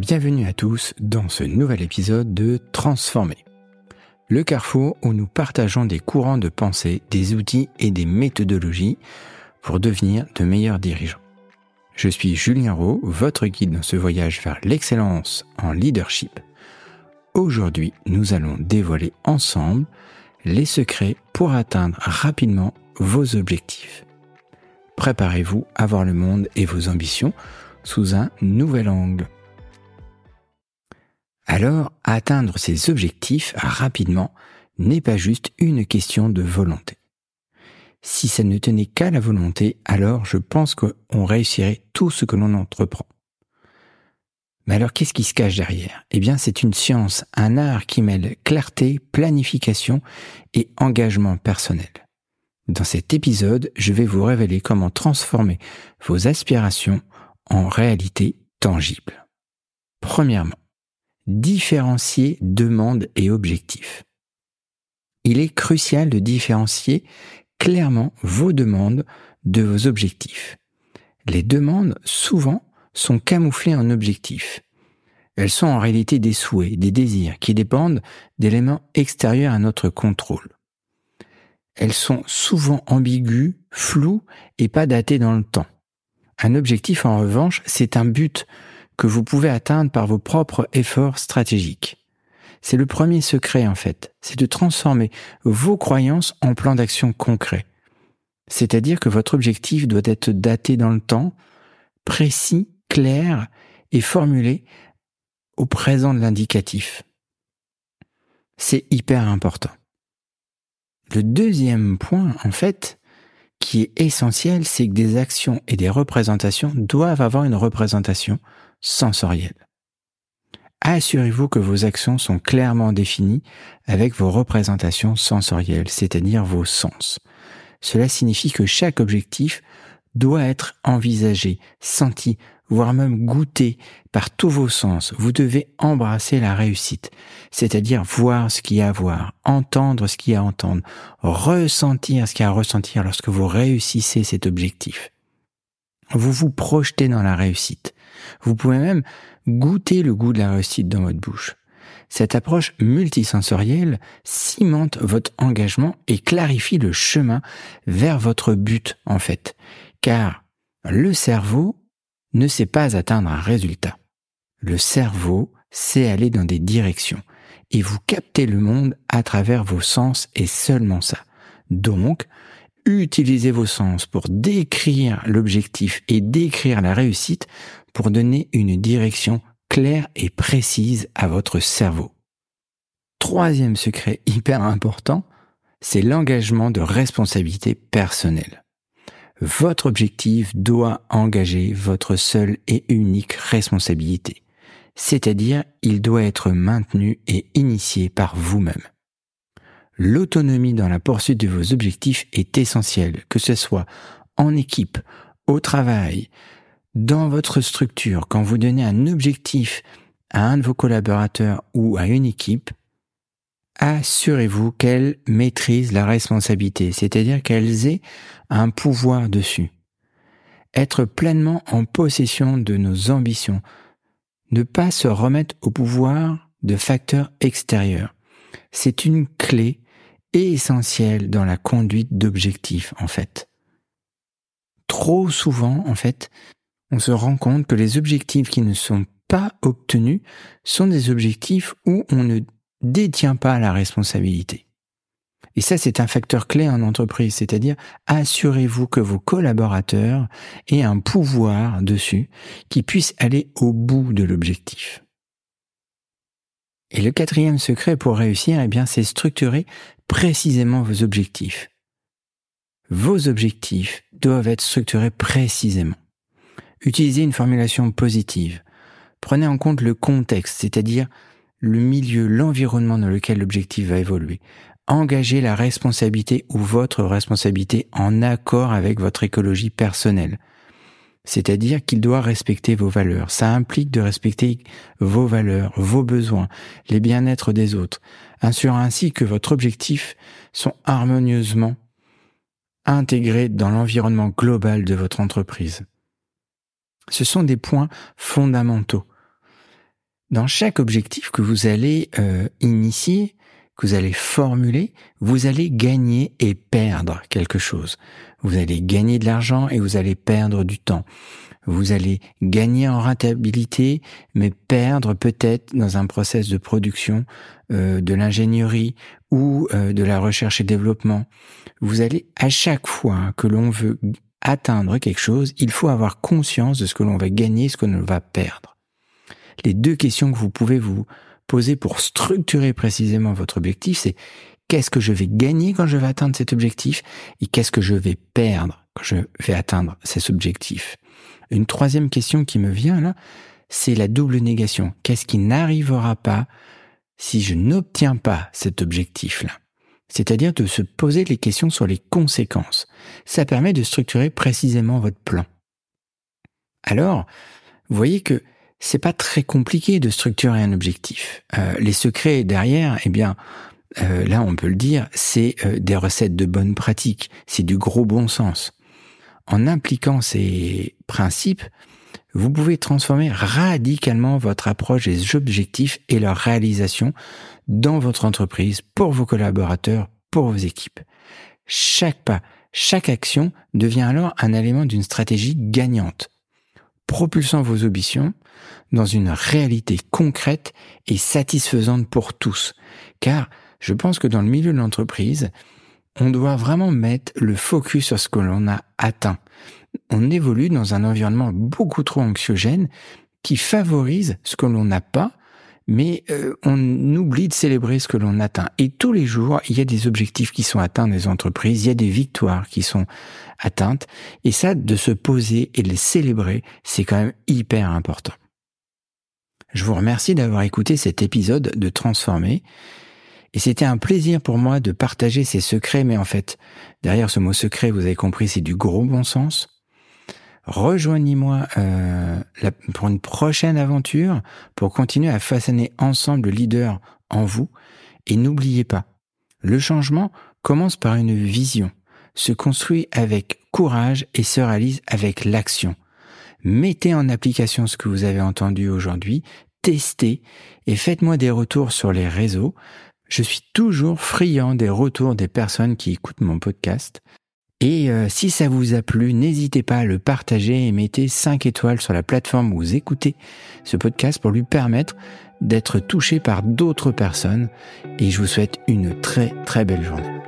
Bienvenue à tous dans ce nouvel épisode de Transformer. Le carrefour où nous partageons des courants de pensée, des outils et des méthodologies pour devenir de meilleurs dirigeants. Je suis Julien Rowe, votre guide dans ce voyage vers l'excellence en leadership. Aujourd'hui, nous allons dévoiler ensemble les secrets pour atteindre rapidement vos objectifs. Préparez-vous à voir le monde et vos ambitions sous un nouvel angle. Alors, atteindre ces objectifs rapidement n'est pas juste une question de volonté. Si ça ne tenait qu'à la volonté, alors je pense qu'on réussirait tout ce que l'on entreprend. Mais alors qu'est-ce qui se cache derrière? Eh bien c'est une science, un art qui mêle clarté, planification et engagement personnel. Dans cet épisode, je vais vous révéler comment transformer vos aspirations en réalité tangible. Premièrement, différencier demande et objectif. Il est crucial de différencier clairement vos demandes de vos objectifs. Les demandes, souvent, sont camouflées en objectifs. Elles sont en réalité des souhaits, des désirs qui dépendent d'éléments extérieurs à notre contrôle. Elles sont souvent ambiguës, floues et pas datées dans le temps. Un objectif, en revanche, c'est un but que vous pouvez atteindre par vos propres efforts stratégiques. C'est le premier secret en fait, c'est de transformer vos croyances en plans d'action concrets. C'est-à-dire que votre objectif doit être daté dans le temps, précis, clair et formulé au présent de l'indicatif. C'est hyper important. Le deuxième point, en fait, qui est essentiel, c'est que des actions et des représentations doivent avoir une représentation sensorielle. Assurez-vous que vos actions sont clairement définies avec vos représentations sensorielles, c'est-à-dire vos sens. Cela signifie que chaque objectif doit être envisagé, senti, voire même goûté par tous vos sens. Vous devez embrasser la réussite, c'est-à-dire voir ce qu'il y a à voir, entendre ce qu'il y a à entendre, ressentir ce qu'il y a à ressentir lorsque vous réussissez cet objectif. Vous vous projetez dans la réussite. Vous pouvez même goûter le goût de la réussite dans votre bouche. Cette approche multisensorielle cimente votre engagement et clarifie le chemin vers votre but en fait. Car le cerveau ne sait pas atteindre un résultat. Le cerveau sait aller dans des directions et vous captez le monde à travers vos sens et seulement ça. Donc, utilisez vos sens pour décrire l'objectif et décrire la réussite pour donner une direction claire et précise à votre cerveau. Troisième secret hyper important, c'est l'engagement de responsabilité personnelle. Votre objectif doit engager votre seule et unique responsabilité, c'est-à-dire il doit être maintenu et initié par vous-même. L'autonomie dans la poursuite de vos objectifs est essentielle, que ce soit en équipe, au travail, dans votre structure, quand vous donnez un objectif à un de vos collaborateurs ou à une équipe, assurez-vous qu'elle maîtrise la responsabilité, c'est-à-dire qu'elles aient un pouvoir dessus. Être pleinement en possession de nos ambitions, ne pas se remettre au pouvoir de facteurs extérieurs. C'est une clé essentielle dans la conduite d'objectifs, en fait. Trop souvent, en fait, on se rend compte que les objectifs qui ne sont pas obtenus sont des objectifs où on ne détient pas la responsabilité. Et ça, c'est un facteur clé en entreprise, c'est-à-dire assurez-vous que vos collaborateurs aient un pouvoir dessus qui puisse aller au bout de l'objectif. Et le quatrième secret pour réussir, eh bien, c'est structurer précisément vos objectifs. Vos objectifs doivent être structurés précisément. Utilisez une formulation positive. Prenez en compte le contexte, c'est-à-dire le milieu, l'environnement dans lequel l'objectif va évoluer. Engagez la responsabilité ou votre responsabilité en accord avec votre écologie personnelle. C'est-à-dire qu'il doit respecter vos valeurs. Ça implique de respecter vos valeurs, vos besoins, les bien-être des autres, assurant ainsi que votre objectif sont harmonieusement intégrés dans l'environnement global de votre entreprise. Ce sont des points fondamentaux. Dans chaque objectif que vous allez euh, initier, que vous allez formuler, vous allez gagner et perdre quelque chose. Vous allez gagner de l'argent et vous allez perdre du temps. Vous allez gagner en rentabilité, mais perdre peut-être dans un process de production euh, de l'ingénierie ou euh, de la recherche et développement. Vous allez à chaque fois que l'on veut atteindre quelque chose, il faut avoir conscience de ce que l'on va gagner, ce que l'on va perdre les deux questions que vous pouvez vous poser pour structurer précisément votre objectif, c'est qu'est-ce que je vais gagner quand je vais atteindre cet objectif et qu'est-ce que je vais perdre quand je vais atteindre cet objectif. Une troisième question qui me vient là, c'est la double négation. Qu'est-ce qui n'arrivera pas si je n'obtiens pas cet objectif-là? C'est-à-dire de se poser les questions sur les conséquences. Ça permet de structurer précisément votre plan. Alors, vous voyez que c'est pas très compliqué de structurer un objectif. Euh, les secrets derrière, eh bien, euh, là on peut le dire, c'est euh, des recettes de bonne pratique, c'est du gros bon sens. En impliquant ces principes, vous pouvez transformer radicalement votre approche des objectifs et leur réalisation dans votre entreprise, pour vos collaborateurs, pour vos équipes. Chaque pas, chaque action devient alors un élément d'une stratégie gagnante propulsant vos ambitions dans une réalité concrète et satisfaisante pour tous. Car je pense que dans le milieu de l'entreprise, on doit vraiment mettre le focus sur ce que l'on a atteint. On évolue dans un environnement beaucoup trop anxiogène qui favorise ce que l'on n'a pas mais euh, on oublie de célébrer ce que l'on atteint. Et tous les jours, il y a des objectifs qui sont atteints des entreprises, il y a des victoires qui sont atteintes, et ça, de se poser et de les célébrer, c'est quand même hyper important. Je vous remercie d'avoir écouté cet épisode de Transformer. Et c'était un plaisir pour moi de partager ces secrets, mais en fait, derrière ce mot secret, vous avez compris, c'est du gros bon sens. Rejoignez-moi euh, pour une prochaine aventure pour continuer à façonner ensemble le leader en vous. Et n'oubliez pas, le changement commence par une vision, se construit avec courage et se réalise avec l'action. Mettez en application ce que vous avez entendu aujourd'hui, testez et faites-moi des retours sur les réseaux. Je suis toujours friand des retours des personnes qui écoutent mon podcast. Et euh, si ça vous a plu, n'hésitez pas à le partager et mettez 5 étoiles sur la plateforme où vous écoutez ce podcast pour lui permettre d'être touché par d'autres personnes. Et je vous souhaite une très très belle journée.